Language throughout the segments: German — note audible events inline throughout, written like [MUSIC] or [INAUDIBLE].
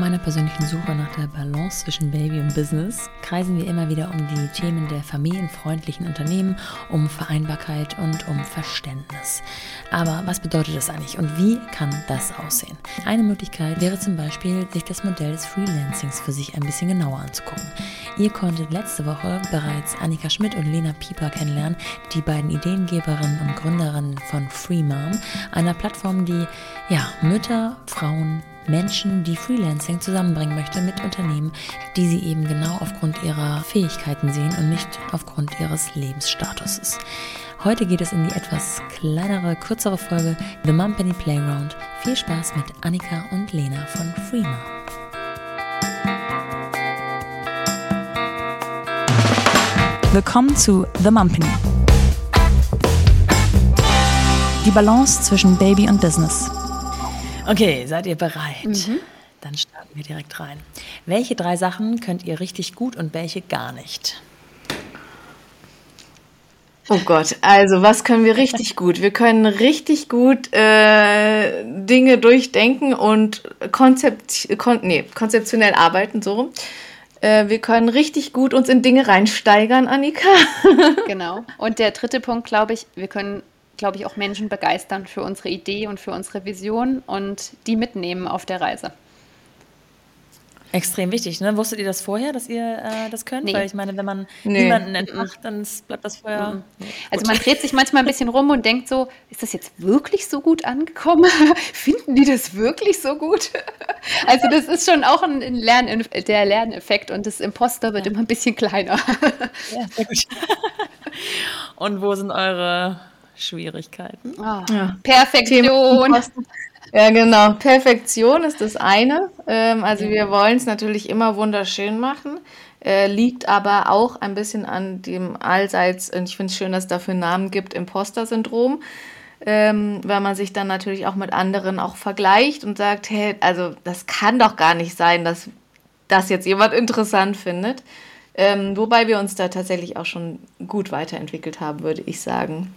meiner persönlichen Suche nach der Balance zwischen Baby und Business kreisen wir immer wieder um die Themen der familienfreundlichen Unternehmen, um Vereinbarkeit und um Verständnis. Aber was bedeutet das eigentlich und wie kann das aussehen? Eine Möglichkeit wäre zum Beispiel, sich das Modell des Freelancings für sich ein bisschen genauer anzugucken. Ihr konntet letzte Woche bereits Annika Schmidt und Lena Pieper kennenlernen, die beiden Ideengeberinnen und Gründerinnen von Free Mom, einer Plattform, die ja, Mütter, Frauen, Menschen, die Freelancing zusammenbringen möchte mit Unternehmen, die sie eben genau aufgrund ihrer Fähigkeiten sehen und nicht aufgrund ihres Lebensstatuses. Heute geht es in die etwas kleinere, kürzere Folge The Mumpany Playground. Viel Spaß mit Annika und Lena von Freema. Willkommen zu The Mumpany. Die Balance zwischen Baby und Business. Okay, seid ihr bereit? Mhm. Dann starten wir direkt rein. Welche drei Sachen könnt ihr richtig gut und welche gar nicht? Oh Gott, also was können wir richtig [LAUGHS] gut? Wir können richtig gut äh, Dinge durchdenken und konzept, kon nee, konzeptionell arbeiten, so rum. Äh, wir können richtig gut uns in Dinge reinsteigern, Annika. genau. Und der dritte Punkt, glaube ich, wir können glaube ich, auch Menschen begeistern für unsere Idee und für unsere Vision und die mitnehmen auf der Reise. Extrem wichtig, ne? Wusstet ihr das vorher, dass ihr äh, das könnt? Nee. Weil ich meine, wenn man nee. niemanden entmacht, dann bleibt das vorher. Mhm. Also man dreht sich manchmal ein bisschen rum und denkt so, ist das jetzt wirklich so gut angekommen? [LAUGHS] Finden die das wirklich so gut? [LAUGHS] also das ist schon auch ein Lern der Lerneffekt und das Imposter wird ja. immer ein bisschen kleiner. [LAUGHS] ja, und wo sind eure Schwierigkeiten. Oh, ja. Perfektion. Ja, genau. Perfektion ist das eine. Ähm, also wir wollen es natürlich immer wunderschön machen. Äh, liegt aber auch ein bisschen an dem allseits, und ich finde es schön, dass es dafür einen Namen gibt, Imposter-Syndrom. Ähm, weil man sich dann natürlich auch mit anderen auch vergleicht und sagt, hey, also das kann doch gar nicht sein, dass das jetzt jemand interessant findet. Ähm, wobei wir uns da tatsächlich auch schon gut weiterentwickelt haben, würde ich sagen.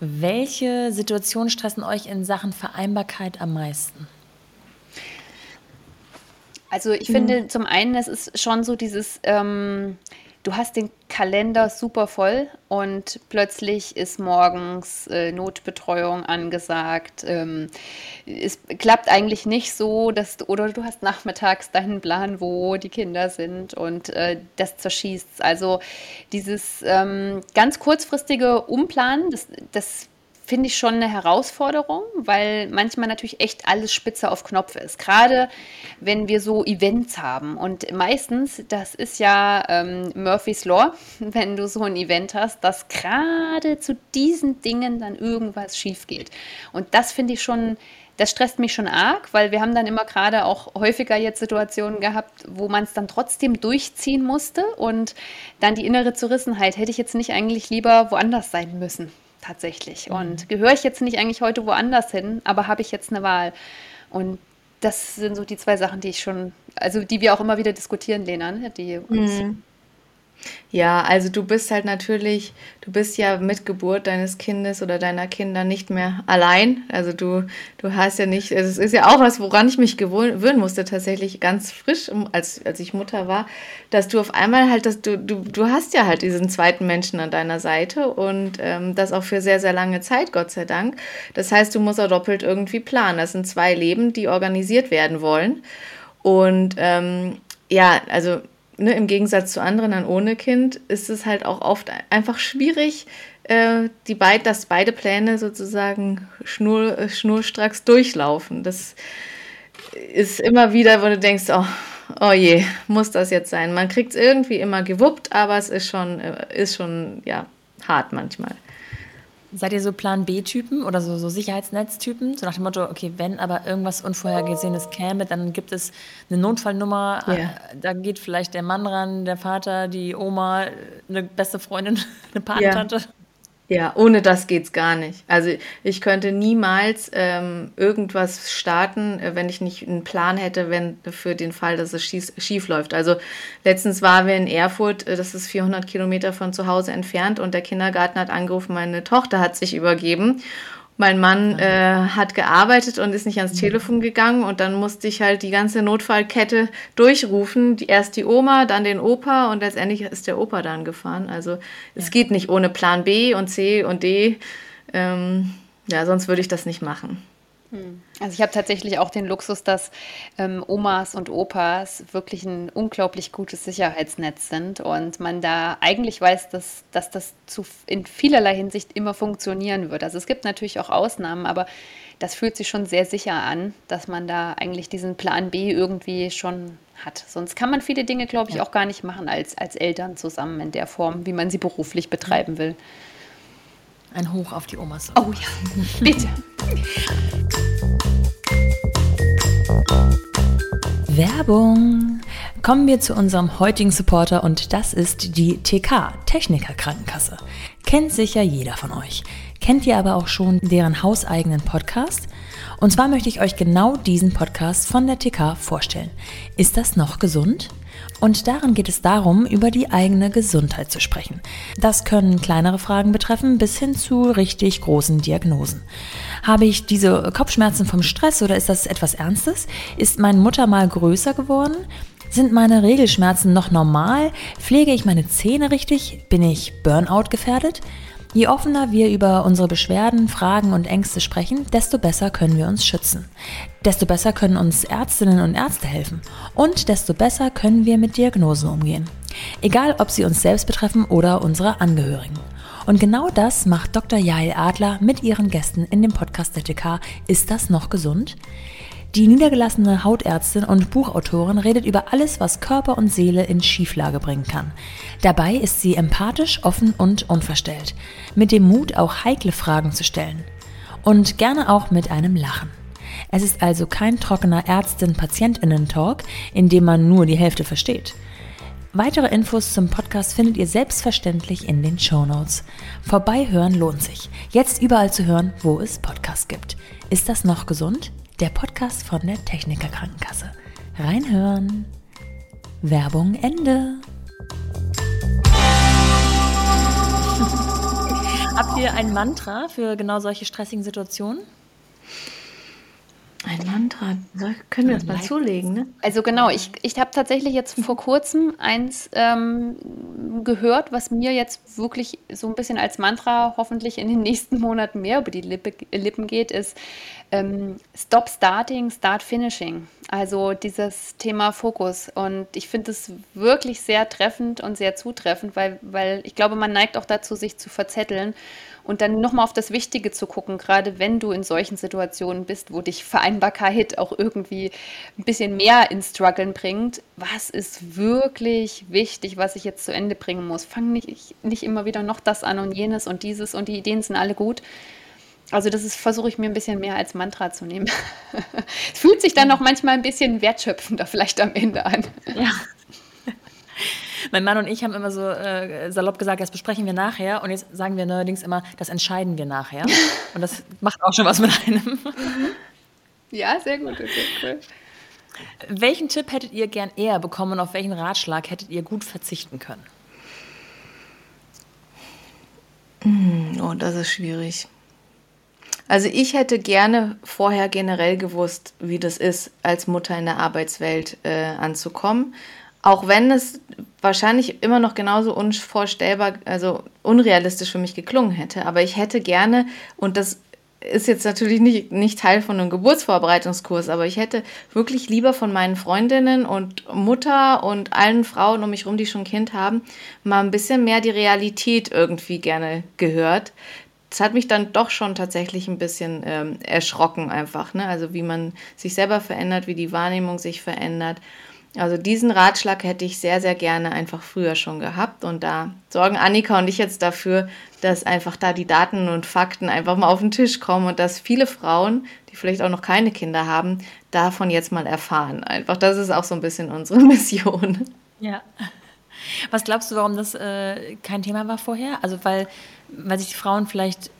Welche Situationen stressen euch in Sachen Vereinbarkeit am meisten? Also ich mhm. finde zum einen, es ist schon so dieses, ähm, du hast den Kalender super voll und plötzlich ist morgens äh, Notbetreuung angesagt. Ähm, es klappt eigentlich nicht so, dass du, oder du hast nachmittags deinen Plan, wo die Kinder sind und äh, das zerschießt. Also dieses ähm, ganz kurzfristige Umplanen, das, das finde ich schon eine Herausforderung, weil manchmal natürlich echt alles spitze auf Knopf ist. Gerade wenn wir so Events haben. Und meistens, das ist ja ähm, Murphy's Law, [LAUGHS] wenn du so ein Event hast, dass gerade zu diesen Dingen dann irgendwas schief geht. Und das finde ich schon das stresst mich schon arg, weil wir haben dann immer gerade auch häufiger jetzt Situationen gehabt, wo man es dann trotzdem durchziehen musste und dann die innere Zerrissenheit, hätte ich jetzt nicht eigentlich lieber woanders sein müssen tatsächlich. Mhm. Und gehöre ich jetzt nicht eigentlich heute woanders hin, aber habe ich jetzt eine Wahl? Und das sind so die zwei Sachen, die ich schon, also die wir auch immer wieder diskutieren, Lena, ne? die uns mhm. Ja, also du bist halt natürlich, du bist ja mit Geburt deines Kindes oder deiner Kinder nicht mehr allein. Also du, du hast ja nicht, also es ist ja auch was, woran ich mich gewöhnen musste, tatsächlich ganz frisch, als, als ich Mutter war, dass du auf einmal halt, dass du, du, du hast ja halt diesen zweiten Menschen an deiner Seite und ähm, das auch für sehr, sehr lange Zeit, Gott sei Dank. Das heißt, du musst auch doppelt irgendwie planen. Das sind zwei Leben, die organisiert werden wollen. Und ähm, ja, also ne, im Gegensatz zu anderen dann ohne Kind, ist es halt auch oft einfach schwierig, äh, die beid, dass beide Pläne sozusagen schnur, äh, schnurstracks durchlaufen. Das ist immer wieder, wo du denkst, oh, oh je, muss das jetzt sein? Man kriegt es irgendwie immer gewuppt, aber es ist schon, äh, ist schon ja, hart manchmal. Seid ihr so Plan B-Typen oder so, so Sicherheitsnetztypen? So nach dem Motto, okay, wenn aber irgendwas Unvorhergesehenes käme, dann gibt es eine Notfallnummer. Yeah. Da geht vielleicht der Mann ran, der Vater, die Oma, eine beste Freundin, [LAUGHS] eine Patentante. Yeah. Ja, ohne das geht's gar nicht. Also ich könnte niemals ähm, irgendwas starten, äh, wenn ich nicht einen Plan hätte, wenn für den Fall, dass es schief, schief läuft. Also letztens waren wir in Erfurt, äh, das ist 400 Kilometer von zu Hause entfernt und der Kindergarten hat angerufen, meine Tochter hat sich übergeben mein Mann äh, hat gearbeitet und ist nicht ans Telefon gegangen und dann musste ich halt die ganze Notfallkette durchrufen. Die, erst die Oma, dann den Opa und letztendlich ist der Opa dann gefahren. Also es ja. geht nicht ohne Plan B und C und D. Ähm, ja, sonst würde ich das nicht machen. Hm. Also ich habe tatsächlich auch den Luxus, dass ähm, Omas und Opas wirklich ein unglaublich gutes Sicherheitsnetz sind und man da eigentlich weiß, dass, dass das zu, in vielerlei Hinsicht immer funktionieren wird. Also es gibt natürlich auch Ausnahmen, aber das fühlt sich schon sehr sicher an, dass man da eigentlich diesen Plan B irgendwie schon hat. Sonst kann man viele Dinge, glaube ich, ja. auch gar nicht machen als, als Eltern zusammen in der Form, wie man sie beruflich betreiben will. Ein Hoch auf die Omas. Oh ja, bitte. [LAUGHS] Werbung. Kommen wir zu unserem heutigen Supporter und das ist die TK, Techniker Krankenkasse. Kennt sicher jeder von euch. Kennt ihr aber auch schon deren hauseigenen Podcast? Und zwar möchte ich euch genau diesen Podcast von der TK vorstellen. Ist das noch gesund? Und darin geht es darum, über die eigene Gesundheit zu sprechen. Das können kleinere Fragen betreffen bis hin zu richtig großen Diagnosen. Habe ich diese Kopfschmerzen vom Stress oder ist das etwas Ernstes? Ist mein Muttermal größer geworden? Sind meine Regelschmerzen noch normal? Pflege ich meine Zähne richtig? Bin ich Burnout gefährdet? Je offener wir über unsere Beschwerden, Fragen und Ängste sprechen, desto besser können wir uns schützen. Desto besser können uns Ärztinnen und Ärzte helfen. Und desto besser können wir mit Diagnosen umgehen. Egal, ob sie uns selbst betreffen oder unsere Angehörigen. Und genau das macht Dr. Jael Adler mit ihren Gästen in dem Podcast der TK Ist das noch gesund? Die niedergelassene Hautärztin und Buchautorin redet über alles, was Körper und Seele in Schieflage bringen kann. Dabei ist sie empathisch, offen und unverstellt, mit dem Mut, auch heikle Fragen zu stellen. Und gerne auch mit einem Lachen. Es ist also kein trockener Ärztin-Patientinnen-Talk, in dem man nur die Hälfte versteht. Weitere Infos zum Podcast findet ihr selbstverständlich in den Show Notes. Vorbeihören lohnt sich. Jetzt überall zu hören, wo es Podcasts gibt. Ist das noch gesund? Der Podcast von der Techniker Krankenkasse. Reinhören. Werbung Ende. Habt ihr ein Mantra für genau solche stressigen Situationen? Ein Mantra, können wir uns mal zulegen, ne? Also genau, ich, ich habe tatsächlich jetzt vor kurzem eins ähm, gehört, was mir jetzt wirklich so ein bisschen als Mantra hoffentlich in den nächsten Monaten mehr über die Lippe, Lippen geht, ist ähm, Stop Starting, Start Finishing. Also dieses Thema Fokus. Und ich finde es wirklich sehr treffend und sehr zutreffend, weil, weil ich glaube, man neigt auch dazu, sich zu verzetteln und dann nochmal auf das Wichtige zu gucken, gerade wenn du in solchen Situationen bist, wo dich Vereinbarkeit auch irgendwie ein bisschen mehr ins Struggeln bringt. Was ist wirklich wichtig, was ich jetzt zu Ende bringen muss? Fang nicht, nicht immer wieder noch das an und jenes und dieses und die Ideen sind alle gut. Also das versuche ich mir ein bisschen mehr als Mantra zu nehmen. [LAUGHS] es fühlt sich dann noch manchmal ein bisschen wertschöpfender vielleicht am Ende an. Ja. Mein Mann und ich haben immer so äh, salopp gesagt, das besprechen wir nachher. Und jetzt sagen wir neuerdings immer, das entscheiden wir nachher. [LAUGHS] Und das macht auch schon was mit einem. Ja, sehr gut. Okay, cool. Welchen Tipp hättet ihr gern eher bekommen und auf welchen Ratschlag hättet ihr gut verzichten können? Hm, oh, das ist schwierig. Also ich hätte gerne vorher generell gewusst, wie das ist, als Mutter in der Arbeitswelt äh, anzukommen. Auch wenn es wahrscheinlich immer noch genauso unvorstellbar, also unrealistisch für mich geklungen hätte. Aber ich hätte gerne, und das ist jetzt natürlich nicht, nicht Teil von einem Geburtsvorbereitungskurs, aber ich hätte wirklich lieber von meinen Freundinnen und Mutter und allen Frauen um mich herum, die schon Kind haben, mal ein bisschen mehr die Realität irgendwie gerne gehört. Das hat mich dann doch schon tatsächlich ein bisschen ähm, erschrocken einfach, ne? Also wie man sich selber verändert, wie die Wahrnehmung sich verändert. Also diesen Ratschlag hätte ich sehr, sehr gerne einfach früher schon gehabt. Und da sorgen Annika und ich jetzt dafür, dass einfach da die Daten und Fakten einfach mal auf den Tisch kommen und dass viele Frauen, die vielleicht auch noch keine Kinder haben, davon jetzt mal erfahren. Einfach, das ist auch so ein bisschen unsere [LAUGHS] Mission. Ja. Was glaubst du, warum das äh, kein Thema war vorher? Also weil, weil sich die Frauen vielleicht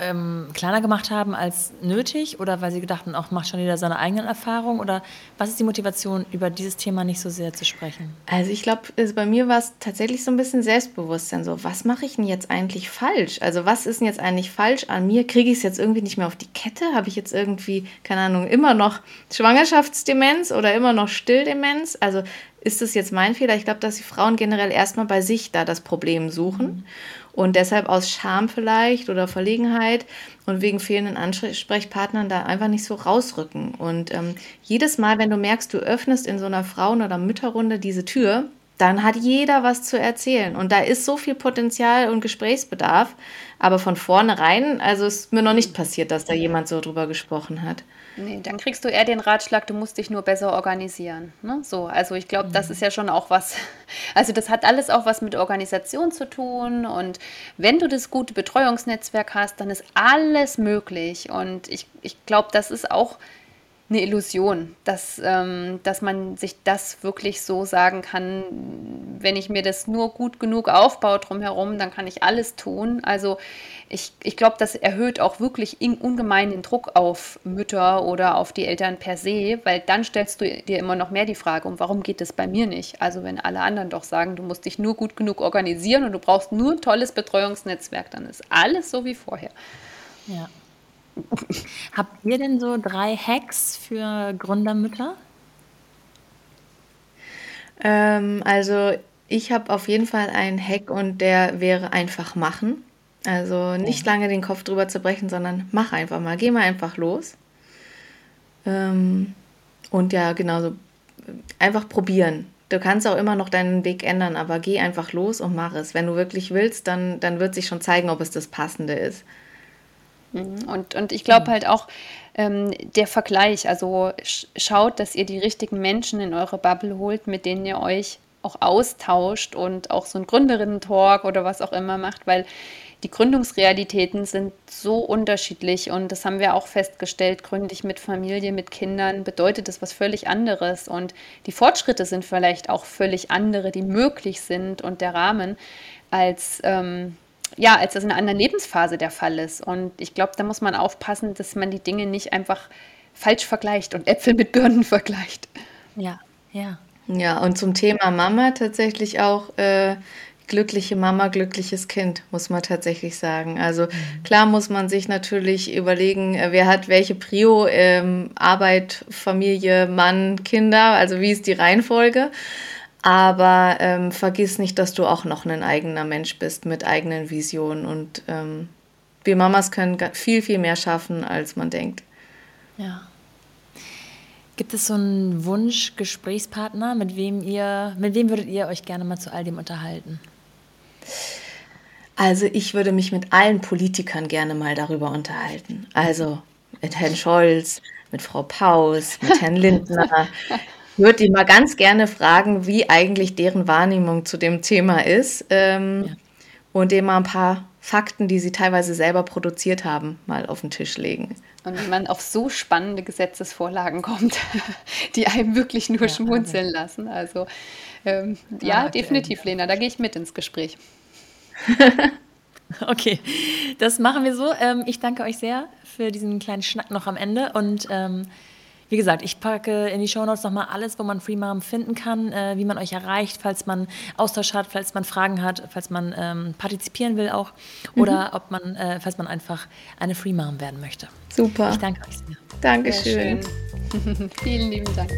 ähm, kleiner gemacht haben als nötig oder weil sie gedachten, auch macht schon jeder seine eigenen Erfahrungen? Oder was ist die Motivation, über dieses Thema nicht so sehr zu sprechen? Also ich glaube, bei mir war es tatsächlich so ein bisschen Selbstbewusstsein. So, was mache ich denn jetzt eigentlich falsch? Also was ist denn jetzt eigentlich falsch an mir? Kriege ich es jetzt irgendwie nicht mehr auf die Kette? Habe ich jetzt irgendwie, keine Ahnung, immer noch Schwangerschaftsdemenz oder immer noch Stilldemenz? Also ist das jetzt mein Fehler? Ich glaube, dass die Frauen generell erstmal bei sich da das Problem suchen. Mhm und deshalb aus Scham vielleicht oder Verlegenheit und wegen fehlenden Ansprechpartnern da einfach nicht so rausrücken. Und ähm, jedes Mal, wenn du merkst, du öffnest in so einer Frauen- oder Mütterrunde diese Tür, dann hat jeder was zu erzählen. Und da ist so viel Potenzial und Gesprächsbedarf. Aber von vornherein, also ist mir noch nicht passiert, dass da jemand so drüber gesprochen hat. Nee, dann kriegst du eher den Ratschlag, du musst dich nur besser organisieren. Ne? So, also ich glaube, mhm. das ist ja schon auch was. Also das hat alles auch was mit Organisation zu tun. Und wenn du das gute Betreuungsnetzwerk hast, dann ist alles möglich. Und ich, ich glaube, das ist auch eine Illusion, dass, ähm, dass man sich das wirklich so sagen kann, wenn ich mir das nur gut genug aufbaue drumherum, dann kann ich alles tun. Also ich, ich glaube, das erhöht auch wirklich ungemein den Druck auf Mütter oder auf die Eltern per se, weil dann stellst du dir immer noch mehr die Frage, um warum geht es bei mir nicht? Also wenn alle anderen doch sagen, du musst dich nur gut genug organisieren und du brauchst nur ein tolles Betreuungsnetzwerk, dann ist alles so wie vorher. Ja. Habt ihr denn so drei Hacks für Gründermütter? Ähm, also ich habe auf jeden Fall einen Hack und der wäre einfach machen. Also nicht lange den Kopf drüber zu brechen, sondern mach einfach mal. Geh mal einfach los. Ähm, und ja, genauso einfach probieren. Du kannst auch immer noch deinen Weg ändern, aber geh einfach los und mach es. Wenn du wirklich willst, dann, dann wird sich schon zeigen, ob es das Passende ist. Mhm. Und, und ich glaube halt auch, ähm, der Vergleich, also schaut, dass ihr die richtigen Menschen in eure Bubble holt, mit denen ihr euch auch austauscht und auch so ein Gründerinnen-Talk oder was auch immer macht, weil die Gründungsrealitäten sind so unterschiedlich und das haben wir auch festgestellt, gründlich mit Familie, mit Kindern bedeutet das was völlig anderes und die Fortschritte sind vielleicht auch völlig andere, die möglich sind und der Rahmen als ähm, ja, als das in einer anderen Lebensphase der Fall ist. Und ich glaube, da muss man aufpassen, dass man die Dinge nicht einfach falsch vergleicht und Äpfel mit Birnen [LAUGHS] vergleicht. Ja, ja. Ja, und zum Thema Mama tatsächlich auch äh, glückliche Mama, glückliches Kind, muss man tatsächlich sagen. Also mhm. klar muss man sich natürlich überlegen, äh, wer hat welche Prio, ähm, Arbeit, Familie, Mann, Kinder, also wie ist die Reihenfolge. Aber ähm, vergiss nicht, dass du auch noch ein eigener Mensch bist mit eigenen Visionen. Und ähm, wir Mamas können viel, viel mehr schaffen, als man denkt. Ja. Gibt es so einen Wunsch-Gesprächspartner, mit wem ihr, mit wem würdet ihr euch gerne mal zu all dem unterhalten? Also ich würde mich mit allen Politikern gerne mal darüber unterhalten. Also mit Herrn Scholz, mit Frau Paus, mit Herrn [LAUGHS] Lindner. Ich würde die mal ganz gerne fragen, wie eigentlich deren Wahrnehmung zu dem Thema ist ähm, ja. und dem mal ein paar Fakten, die sie teilweise selber produziert haben, mal auf den Tisch legen. Und wie man auf so spannende Gesetzesvorlagen kommt, [LAUGHS] die einem wirklich nur ja, schmunzeln lassen. Also ähm, ja, ja definitiv, Lena, da gehe ich mit ins Gespräch. [LAUGHS] okay, das machen wir so. Ähm, ich danke euch sehr für diesen kleinen Schnack noch am Ende und ähm, wie gesagt, ich packe in die Shownotes nochmal alles, wo man Free Mom finden kann, äh, wie man euch erreicht, falls man Austausch hat, falls man Fragen hat, falls man ähm, partizipieren will auch oder mhm. ob man, äh, falls man einfach eine Free Mom werden möchte. Super. Ich danke euch sehr. Dankeschön. [LAUGHS] Vielen lieben Dank.